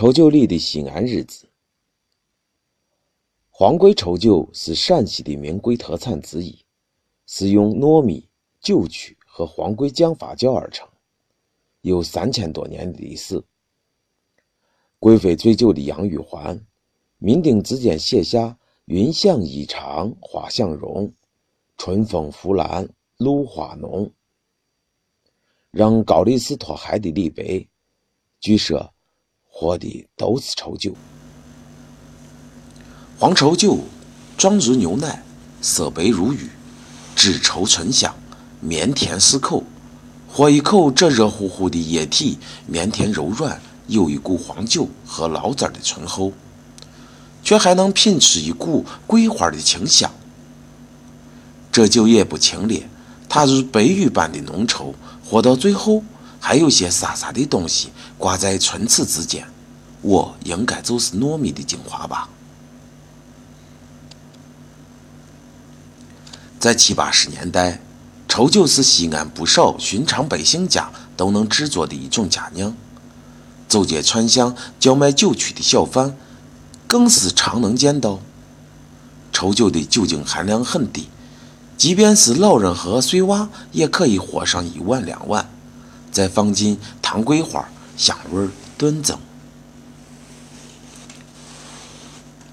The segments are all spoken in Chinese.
稠酒里的西安日子。黄龟稠酒是陕西的名贵特产之一，是用糯米、酒曲和黄龟浆发酵而成，有三千多年的历史。贵妃醉酒的杨玉环，酩酊之间写下“云想衣裳花想容，春风拂槛露花浓”，让高力士脱鞋的李白，据说。喝的都是稠酒。黄稠酒，状如牛奶，色白如玉，脂稠醇香，绵甜适口。喝一口，这热乎乎的液体绵甜柔软，有一股黄酒和醪糟的醇厚，却还能品出一股桂花的清香。这酒也不清冽，它如白玉般的浓稠，喝到最后。还有些沙沙的东西挂在唇齿之间，我应该就是糯米的精华吧。在七八十年代，稠酒是西安不少寻常百姓家都能制作的一种佳酿，走街串巷叫卖酒曲的小贩更是常能见到。稠酒的酒精含量很低，即便是老人和碎娃也可以喝上一碗两碗。再放进糖桂花，香味儿顿增。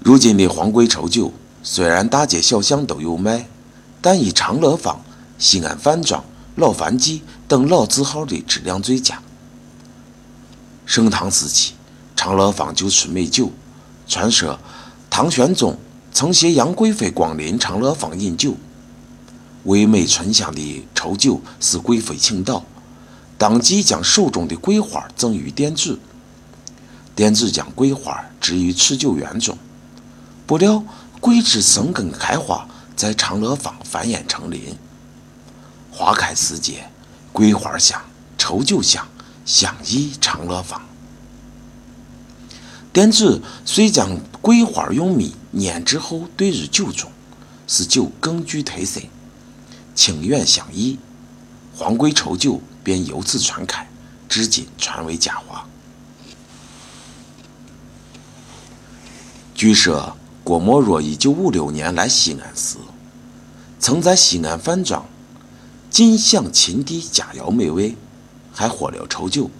如今的黄桂稠酒虽然大街小巷都有卖，但以长乐坊、西安饭庄、老樊记等老字号的质量最佳。盛唐时期，长乐坊就出美酒，传说唐玄宗曾携杨贵妃光临长乐坊饮酒，唯美醇香的稠酒使贵妃倾倒。当即将手中的桂花赠予店主，店主将桂花置于持酒园中，不料桂枝生根开花，在长乐坊繁衍成林。花开时节，桂花香，稠酒香，香溢长乐坊。店主遂将桂花用米碾制后兑入酒中，使酒更具特色，清远香溢。黄桂稠酒。便由此传开，至今传为佳话。据说郭沫若一九五六年来西安时，曾在西安饭庄尽享秦地佳肴美味，还喝了稠酒，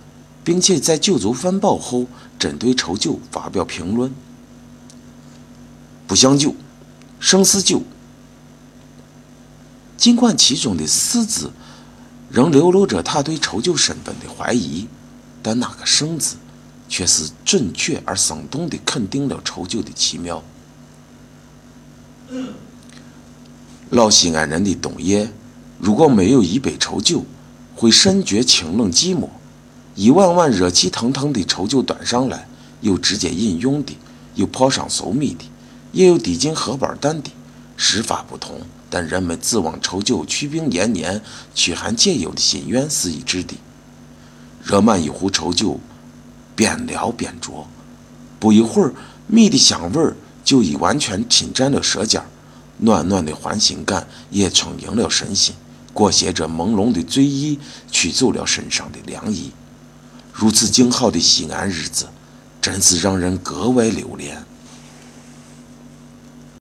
并且在酒足饭饱后，针对稠酒发表评论：不像酒，胜似酒。尽管其中的“四”字。仍流露着他对稠酒身份的怀疑，但那个“圣”字却是准确而生动地肯定了稠酒的奇妙。老西安人的冬夜，如果没有一杯稠酒，会甚觉清冷寂寞。一碗碗热气腾腾的稠酒端上来，有直接饮用的，有泡上粟米的，也有滴进荷包蛋的，食法不同。但人们指望稠酒祛病延年、驱寒解忧的心愿是一致的。热满一壶稠酒，边聊边酌，不一会儿，米的香味儿就已完全侵占了舌尖，暖暖的欢欣感也充盈了身心，裹挟着朦胧的醉意，驱走了身上的凉意。如此静好的西安日子，真是让人格外留恋。